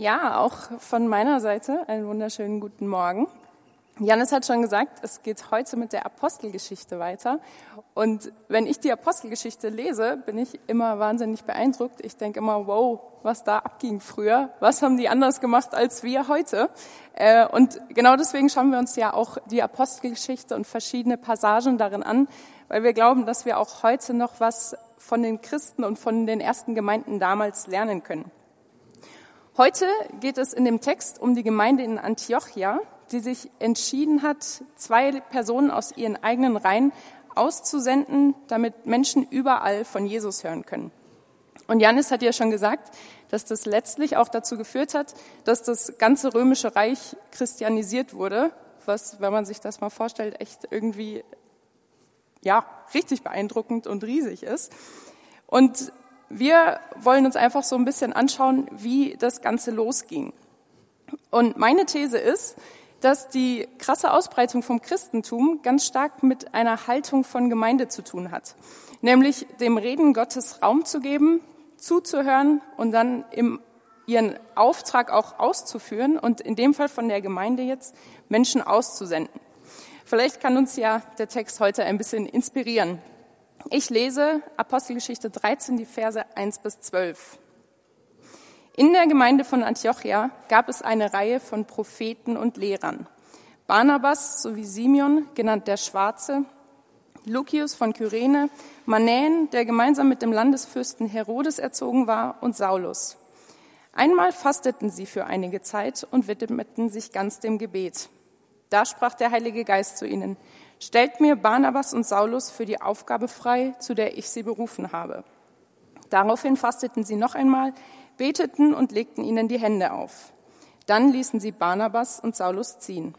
Ja, auch von meiner Seite einen wunderschönen guten Morgen. Janis hat schon gesagt, es geht heute mit der Apostelgeschichte weiter. Und wenn ich die Apostelgeschichte lese, bin ich immer wahnsinnig beeindruckt. Ich denke immer, wow, was da abging früher. Was haben die anders gemacht als wir heute? Äh, und genau deswegen schauen wir uns ja auch die Apostelgeschichte und verschiedene Passagen darin an, weil wir glauben, dass wir auch heute noch was von den Christen und von den ersten Gemeinden damals lernen können. Heute geht es in dem Text um die Gemeinde in Antiochia, die sich entschieden hat, zwei Personen aus ihren eigenen Reihen auszusenden, damit Menschen überall von Jesus hören können. Und Janis hat ja schon gesagt, dass das letztlich auch dazu geführt hat, dass das ganze römische Reich christianisiert wurde, was, wenn man sich das mal vorstellt, echt irgendwie, ja, richtig beeindruckend und riesig ist. Und wir wollen uns einfach so ein bisschen anschauen, wie das Ganze losging. Und meine These ist, dass die krasse Ausbreitung vom Christentum ganz stark mit einer Haltung von Gemeinde zu tun hat. Nämlich dem Reden Gottes Raum zu geben, zuzuhören und dann im, ihren Auftrag auch auszuführen und in dem Fall von der Gemeinde jetzt Menschen auszusenden. Vielleicht kann uns ja der Text heute ein bisschen inspirieren. Ich lese Apostelgeschichte 13, die Verse 1 bis 12. In der Gemeinde von Antiochia gab es eine Reihe von Propheten und Lehrern. Barnabas sowie Simeon, genannt der Schwarze, Lucius von Kyrene, Manän, der gemeinsam mit dem Landesfürsten Herodes erzogen war, und Saulus. Einmal fasteten sie für einige Zeit und widmeten sich ganz dem Gebet. Da sprach der Heilige Geist zu ihnen, Stellt mir Barnabas und Saulus für die Aufgabe frei, zu der ich sie berufen habe. Daraufhin fasteten sie noch einmal, beteten und legten ihnen die Hände auf. Dann ließen sie Barnabas und Saulus ziehen.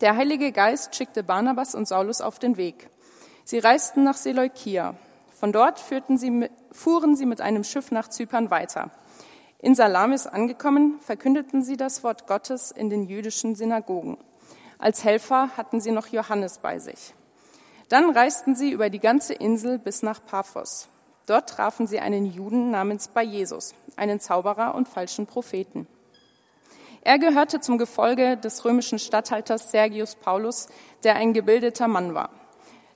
Der Heilige Geist schickte Barnabas und Saulus auf den Weg. Sie reisten nach Seleukia. Von dort sie, fuhren sie mit einem Schiff nach Zypern weiter. In Salamis angekommen, verkündeten sie das Wort Gottes in den jüdischen Synagogen. Als Helfer hatten sie noch Johannes bei sich. Dann reisten sie über die ganze Insel bis nach Paphos. Dort trafen sie einen Juden namens Bar-Jesus, einen Zauberer und falschen Propheten. Er gehörte zum Gefolge des römischen Statthalters Sergius Paulus, der ein gebildeter Mann war.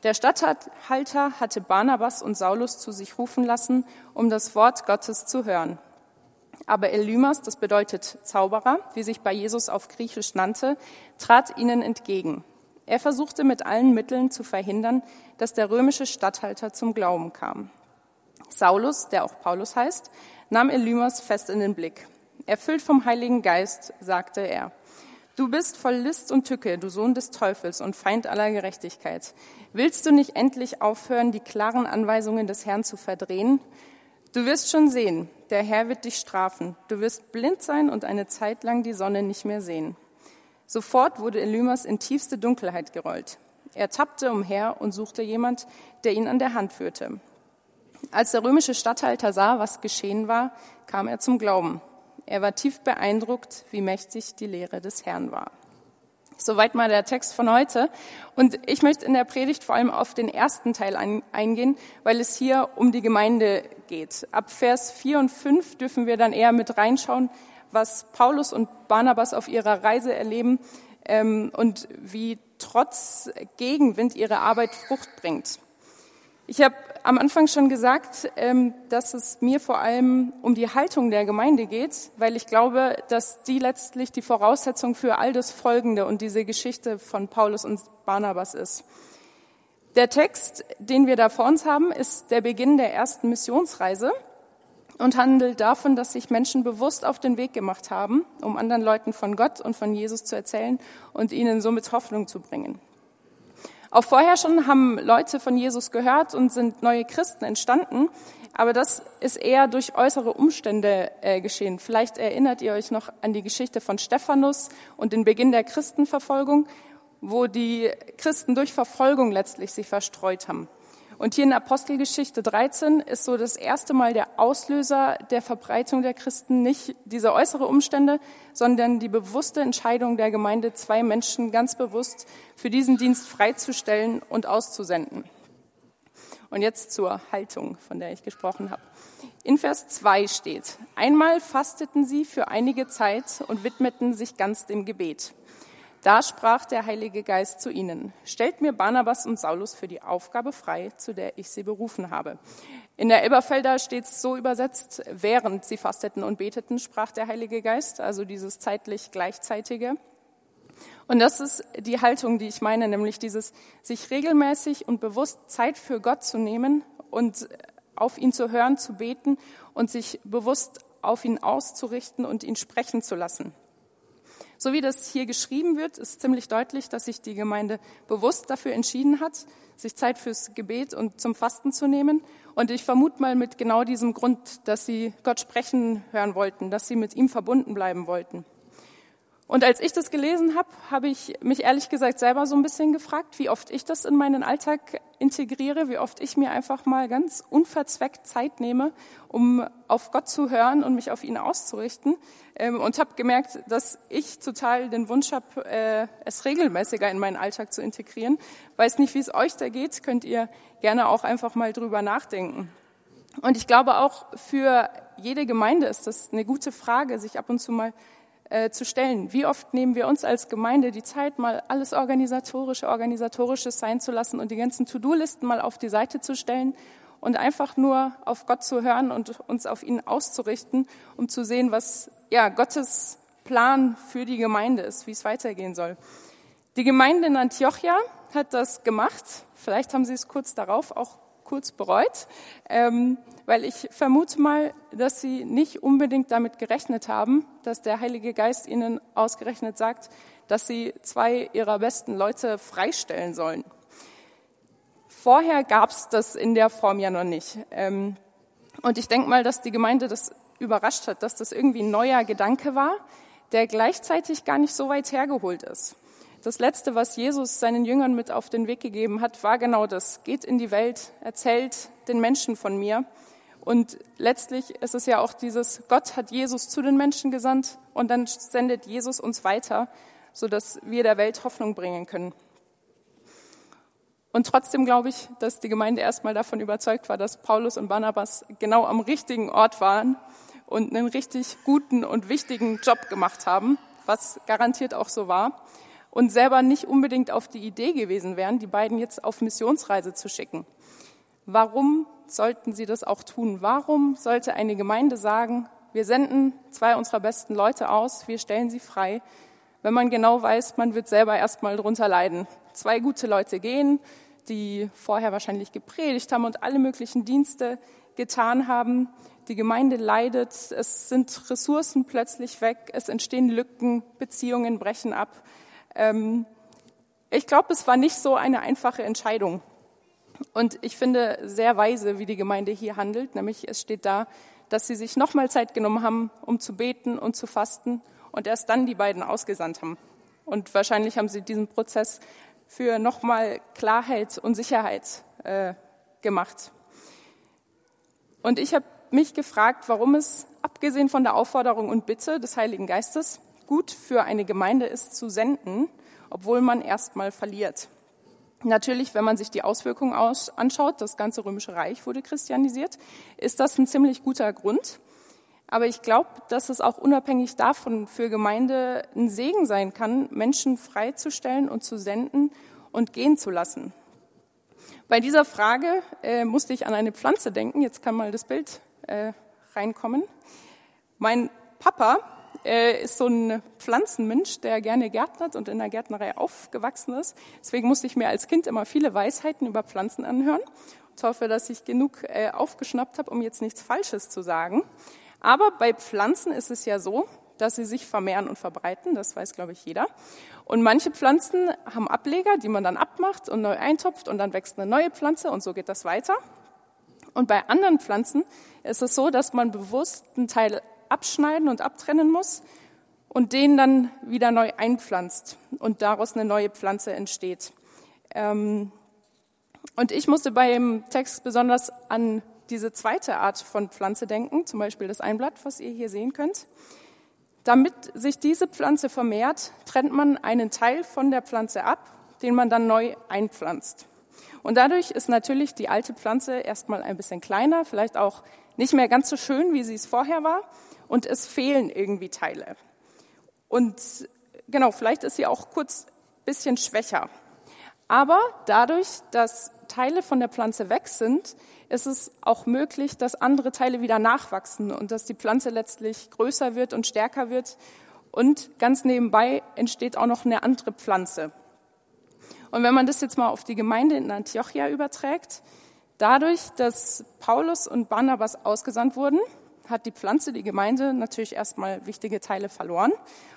Der Statthalter hatte Barnabas und Saulus zu sich rufen lassen, um das Wort Gottes zu hören. Aber Elymas, das bedeutet Zauberer, wie sich bei Jesus auf Griechisch nannte, trat ihnen entgegen. Er versuchte mit allen Mitteln zu verhindern, dass der römische Statthalter zum Glauben kam. Saulus, der auch Paulus heißt, nahm Elymas fest in den Blick. Erfüllt vom Heiligen Geist, sagte er, Du bist voll List und Tücke, du Sohn des Teufels und Feind aller Gerechtigkeit. Willst du nicht endlich aufhören, die klaren Anweisungen des Herrn zu verdrehen? Du wirst schon sehen, der Herr wird dich strafen. Du wirst blind sein und eine Zeit lang die Sonne nicht mehr sehen. Sofort wurde Elymas in tiefste Dunkelheit gerollt. Er tappte umher und suchte jemand, der ihn an der Hand führte. Als der römische Statthalter sah, was geschehen war, kam er zum Glauben. Er war tief beeindruckt, wie mächtig die Lehre des Herrn war. Soweit mal der Text von heute. Und ich möchte in der Predigt vor allem auf den ersten Teil eingehen, weil es hier um die Gemeinde geht. Ab Vers 4 und 5 dürfen wir dann eher mit reinschauen, was Paulus und Barnabas auf ihrer Reise erleben ähm, und wie trotz Gegenwind ihre Arbeit Frucht bringt. Ich habe am Anfang schon gesagt, ähm, dass es mir vor allem um die Haltung der Gemeinde geht, weil ich glaube, dass die letztlich die Voraussetzung für all das Folgende und diese Geschichte von Paulus und Barnabas ist. Der Text, den wir da vor uns haben, ist der Beginn der ersten Missionsreise und handelt davon, dass sich Menschen bewusst auf den Weg gemacht haben, um anderen Leuten von Gott und von Jesus zu erzählen und ihnen somit Hoffnung zu bringen. Auch vorher schon haben Leute von Jesus gehört und sind neue Christen entstanden, aber das ist eher durch äußere Umstände äh, geschehen. Vielleicht erinnert ihr euch noch an die Geschichte von Stephanus und den Beginn der Christenverfolgung, wo die Christen durch Verfolgung letztlich sich verstreut haben. Und hier in Apostelgeschichte 13 ist so das erste Mal der Auslöser der Verbreitung der Christen nicht diese äußere Umstände, sondern die bewusste Entscheidung der Gemeinde, zwei Menschen ganz bewusst für diesen Dienst freizustellen und auszusenden. Und jetzt zur Haltung, von der ich gesprochen habe. In Vers 2 steht, einmal fasteten sie für einige Zeit und widmeten sich ganz dem Gebet. Da sprach der Heilige Geist zu ihnen, stellt mir Barnabas und Saulus für die Aufgabe frei, zu der ich sie berufen habe. In der Elberfelder steht es so übersetzt, während sie fasteten und beteten, sprach der Heilige Geist, also dieses zeitlich gleichzeitige. Und das ist die Haltung, die ich meine, nämlich dieses sich regelmäßig und bewusst Zeit für Gott zu nehmen und auf ihn zu hören, zu beten und sich bewusst auf ihn auszurichten und ihn sprechen zu lassen. So wie das hier geschrieben wird, ist ziemlich deutlich, dass sich die Gemeinde bewusst dafür entschieden hat, sich Zeit fürs Gebet und zum Fasten zu nehmen. Und ich vermute mal mit genau diesem Grund, dass sie Gott sprechen hören wollten, dass sie mit ihm verbunden bleiben wollten. Und als ich das gelesen habe, habe ich mich ehrlich gesagt selber so ein bisschen gefragt, wie oft ich das in meinen Alltag integriere, wie oft ich mir einfach mal ganz unverzweckt Zeit nehme, um auf Gott zu hören und mich auf ihn auszurichten. Ähm, und habe gemerkt, dass ich total den Wunsch habe, äh, es regelmäßiger in meinen Alltag zu integrieren. Weiß nicht, wie es euch da geht, könnt ihr gerne auch einfach mal drüber nachdenken. Und ich glaube auch für jede Gemeinde ist das eine gute Frage, sich ab und zu mal äh, zu stellen. Wie oft nehmen wir uns als Gemeinde die Zeit, mal alles organisatorische, organisatorisches sein zu lassen und die ganzen To-Do-Listen mal auf die Seite zu stellen und einfach nur auf Gott zu hören und uns auf ihn auszurichten, um zu sehen, was ja Gottes Plan für die Gemeinde ist, wie es weitergehen soll. Die Gemeinde in Antiochia hat das gemacht. Vielleicht haben sie es kurz darauf auch kurz bereut, ähm, weil ich vermute mal, dass sie nicht unbedingt damit gerechnet haben, dass der Heilige Geist ihnen ausgerechnet sagt, dass sie zwei ihrer besten Leute freistellen sollen. Vorher gab es das in der Form ja noch nicht. Ähm, und ich denke mal, dass die Gemeinde das überrascht hat, dass das irgendwie ein neuer Gedanke war, der gleichzeitig gar nicht so weit hergeholt ist. Das Letzte, was Jesus seinen Jüngern mit auf den Weg gegeben hat, war genau das. Geht in die Welt, erzählt den Menschen von mir. Und letztlich ist es ja auch dieses, Gott hat Jesus zu den Menschen gesandt und dann sendet Jesus uns weiter, sodass wir der Welt Hoffnung bringen können. Und trotzdem glaube ich, dass die Gemeinde erstmal davon überzeugt war, dass Paulus und Barnabas genau am richtigen Ort waren und einen richtig guten und wichtigen Job gemacht haben, was garantiert auch so war und selber nicht unbedingt auf die Idee gewesen wären, die beiden jetzt auf Missionsreise zu schicken. Warum sollten sie das auch tun? Warum sollte eine Gemeinde sagen, wir senden zwei unserer besten Leute aus, wir stellen sie frei, wenn man genau weiß, man wird selber erstmal drunter leiden. Zwei gute Leute gehen, die vorher wahrscheinlich gepredigt haben und alle möglichen Dienste getan haben. Die Gemeinde leidet, es sind Ressourcen plötzlich weg, es entstehen Lücken, Beziehungen brechen ab. Ähm, ich glaube, es war nicht so eine einfache Entscheidung. Und ich finde sehr weise, wie die Gemeinde hier handelt, nämlich es steht da, dass sie sich nochmal Zeit genommen haben, um zu beten und zu fasten und erst dann die beiden ausgesandt haben. Und wahrscheinlich haben sie diesen Prozess für nochmal Klarheit und Sicherheit äh, gemacht. Und ich habe mich gefragt, warum es, abgesehen von der Aufforderung und Bitte des Heiligen Geistes, gut für eine Gemeinde ist zu senden, obwohl man erstmal verliert. Natürlich, wenn man sich die Auswirkungen aus, anschaut, das ganze römische Reich wurde christianisiert, ist das ein ziemlich guter Grund. Aber ich glaube, dass es auch unabhängig davon für Gemeinde ein Segen sein kann, Menschen freizustellen und zu senden und gehen zu lassen. Bei dieser Frage äh, musste ich an eine Pflanze denken. Jetzt kann mal das Bild äh, reinkommen. Mein Papa äh, ist so ein Pflanzenmensch, der gerne gärtnert und in der Gärtnerei aufgewachsen ist. Deswegen musste ich mir als Kind immer viele Weisheiten über Pflanzen anhören. Ich hoffe, dass ich genug äh, aufgeschnappt habe, um jetzt nichts Falsches zu sagen. Aber bei Pflanzen ist es ja so, dass sie sich vermehren und verbreiten. Das weiß, glaube ich, jeder. Und manche Pflanzen haben Ableger, die man dann abmacht und neu eintopft und dann wächst eine neue Pflanze und so geht das weiter. Und bei anderen Pflanzen ist es so, dass man bewusst einen Teil abschneiden und abtrennen muss und den dann wieder neu einpflanzt und daraus eine neue Pflanze entsteht. Ähm, und ich musste beim Text besonders an diese zweite Art von Pflanze denken, zum Beispiel das Einblatt, was ihr hier sehen könnt. Damit sich diese Pflanze vermehrt, trennt man einen Teil von der Pflanze ab, den man dann neu einpflanzt. Und dadurch ist natürlich die alte Pflanze erstmal ein bisschen kleiner, vielleicht auch nicht mehr ganz so schön, wie sie es vorher war und es fehlen irgendwie Teile. Und genau, vielleicht ist sie auch kurz bisschen schwächer. Aber dadurch, dass Teile von der Pflanze weg sind, ist es auch möglich, dass andere Teile wieder nachwachsen und dass die Pflanze letztlich größer wird und stärker wird. Und ganz nebenbei entsteht auch noch eine andere Pflanze. Und wenn man das jetzt mal auf die Gemeinde in Antiochia überträgt, dadurch, dass Paulus und Barnabas ausgesandt wurden, hat die Pflanze, die Gemeinde, natürlich erstmal wichtige Teile verloren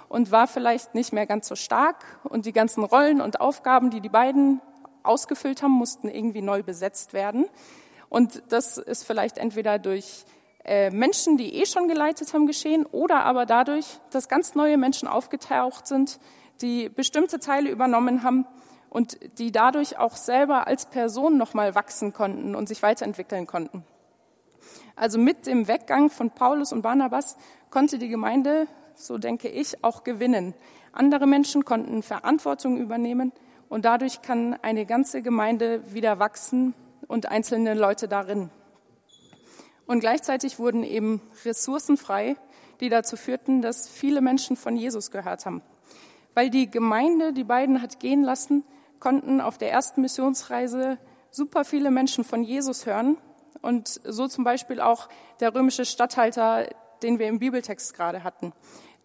und war vielleicht nicht mehr ganz so stark. Und die ganzen Rollen und Aufgaben, die die beiden ausgefüllt haben, mussten irgendwie neu besetzt werden. Und das ist vielleicht entweder durch äh, Menschen, die eh schon geleitet haben, geschehen oder aber dadurch, dass ganz neue Menschen aufgetaucht sind, die bestimmte Teile übernommen haben und die dadurch auch selber als Person nochmal wachsen konnten und sich weiterentwickeln konnten. Also mit dem Weggang von Paulus und Barnabas konnte die Gemeinde, so denke ich, auch gewinnen. Andere Menschen konnten Verantwortung übernehmen und dadurch kann eine ganze Gemeinde wieder wachsen und einzelne Leute darin. Und gleichzeitig wurden eben Ressourcen frei, die dazu führten, dass viele Menschen von Jesus gehört haben. Weil die Gemeinde die beiden hat gehen lassen, konnten auf der ersten Missionsreise super viele Menschen von Jesus hören und so zum Beispiel auch der römische Statthalter, den wir im Bibeltext gerade hatten,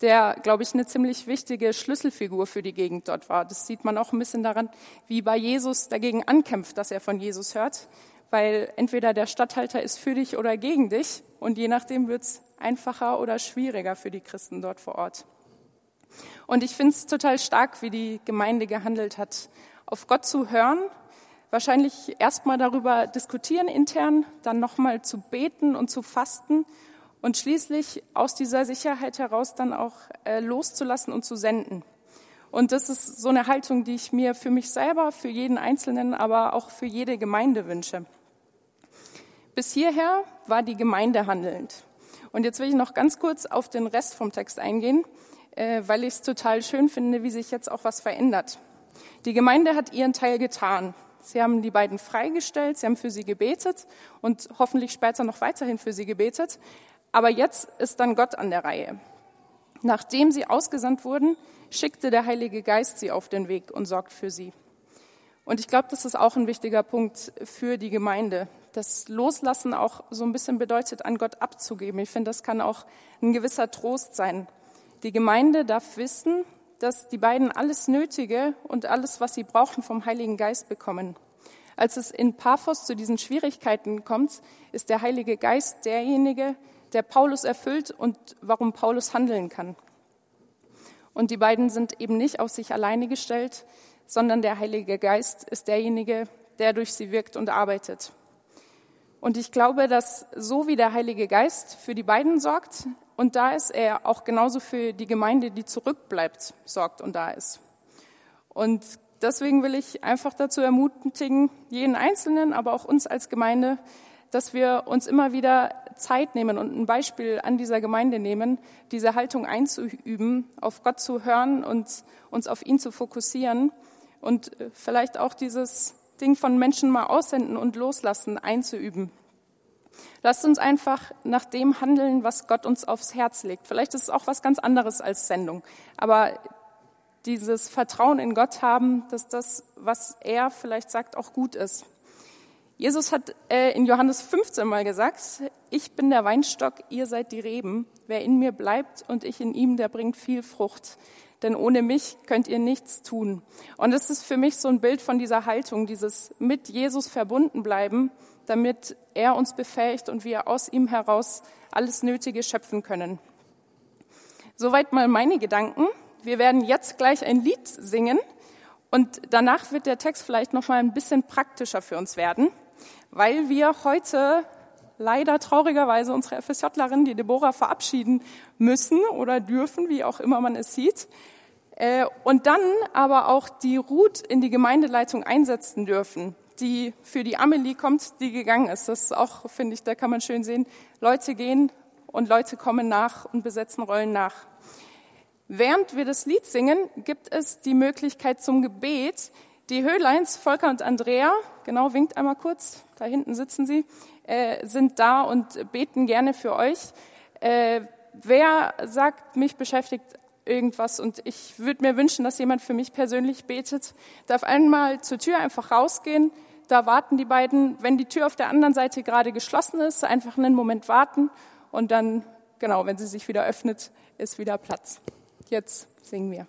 der, glaube ich, eine ziemlich wichtige Schlüsselfigur für die Gegend dort war. Das sieht man auch ein bisschen daran, wie bei Jesus dagegen ankämpft, dass er von Jesus hört, weil entweder der Statthalter ist für dich oder gegen dich und je nachdem wird es einfacher oder schwieriger für die Christen dort vor Ort. Und ich finde es total stark, wie die Gemeinde gehandelt hat, auf Gott zu hören wahrscheinlich erstmal darüber diskutieren intern, dann nochmal zu beten und zu fasten und schließlich aus dieser Sicherheit heraus dann auch äh, loszulassen und zu senden. Und das ist so eine Haltung, die ich mir für mich selber, für jeden Einzelnen, aber auch für jede Gemeinde wünsche. Bis hierher war die Gemeinde handelnd. Und jetzt will ich noch ganz kurz auf den Rest vom Text eingehen, äh, weil ich es total schön finde, wie sich jetzt auch was verändert. Die Gemeinde hat ihren Teil getan. Sie haben die beiden freigestellt, sie haben für sie gebetet und hoffentlich später noch weiterhin für sie gebetet. Aber jetzt ist dann Gott an der Reihe. Nachdem sie ausgesandt wurden, schickte der Heilige Geist sie auf den Weg und sorgt für sie. Und ich glaube, das ist auch ein wichtiger Punkt für die Gemeinde. Das Loslassen auch so ein bisschen bedeutet, an Gott abzugeben. Ich finde, das kann auch ein gewisser Trost sein. Die Gemeinde darf wissen, dass die beiden alles Nötige und alles, was sie brauchen, vom Heiligen Geist bekommen. Als es in Paphos zu diesen Schwierigkeiten kommt, ist der Heilige Geist derjenige, der Paulus erfüllt und warum Paulus handeln kann. Und die beiden sind eben nicht auf sich alleine gestellt, sondern der Heilige Geist ist derjenige, der durch sie wirkt und arbeitet. Und ich glaube, dass so wie der Heilige Geist für die beiden sorgt, und da ist er auch genauso für die Gemeinde, die zurückbleibt, sorgt und da ist. Und deswegen will ich einfach dazu ermutigen, jeden Einzelnen, aber auch uns als Gemeinde, dass wir uns immer wieder Zeit nehmen und ein Beispiel an dieser Gemeinde nehmen, diese Haltung einzuüben, auf Gott zu hören und uns auf ihn zu fokussieren und vielleicht auch dieses Ding von Menschen mal aussenden und loslassen einzuüben. Lasst uns einfach nach dem handeln, was Gott uns aufs Herz legt. Vielleicht ist es auch was ganz anderes als Sendung, aber dieses Vertrauen in Gott haben, dass das, was er vielleicht sagt, auch gut ist. Jesus hat äh, in Johannes 15 mal gesagt, ich bin der Weinstock, ihr seid die Reben. Wer in mir bleibt und ich in ihm, der bringt viel Frucht. Denn ohne mich könnt ihr nichts tun. Und es ist für mich so ein Bild von dieser Haltung, dieses mit Jesus verbunden bleiben damit er uns befähigt und wir aus ihm heraus alles Nötige schöpfen können. Soweit mal meine Gedanken. Wir werden jetzt gleich ein Lied singen und danach wird der Text vielleicht noch mal ein bisschen praktischer für uns werden, weil wir heute leider traurigerweise unsere FSJlerin, die Deborah, verabschieden müssen oder dürfen, wie auch immer man es sieht. Äh, und dann aber auch die Ruth in die Gemeindeleitung einsetzen dürfen die für die Amelie kommt, die gegangen ist. Das ist auch, finde ich, da kann man schön sehen, Leute gehen und Leute kommen nach und besetzen Rollen nach. Während wir das Lied singen, gibt es die Möglichkeit zum Gebet. Die Höhleins, Volker und Andrea, genau, winkt einmal kurz, da hinten sitzen sie, äh, sind da und beten gerne für euch. Äh, wer sagt, mich beschäftigt irgendwas und ich würde mir wünschen, dass jemand für mich persönlich betet, darf einmal zur Tür einfach rausgehen. Da warten die beiden. Wenn die Tür auf der anderen Seite gerade geschlossen ist, einfach einen Moment warten und dann, genau, wenn sie sich wieder öffnet, ist wieder Platz. Jetzt singen wir.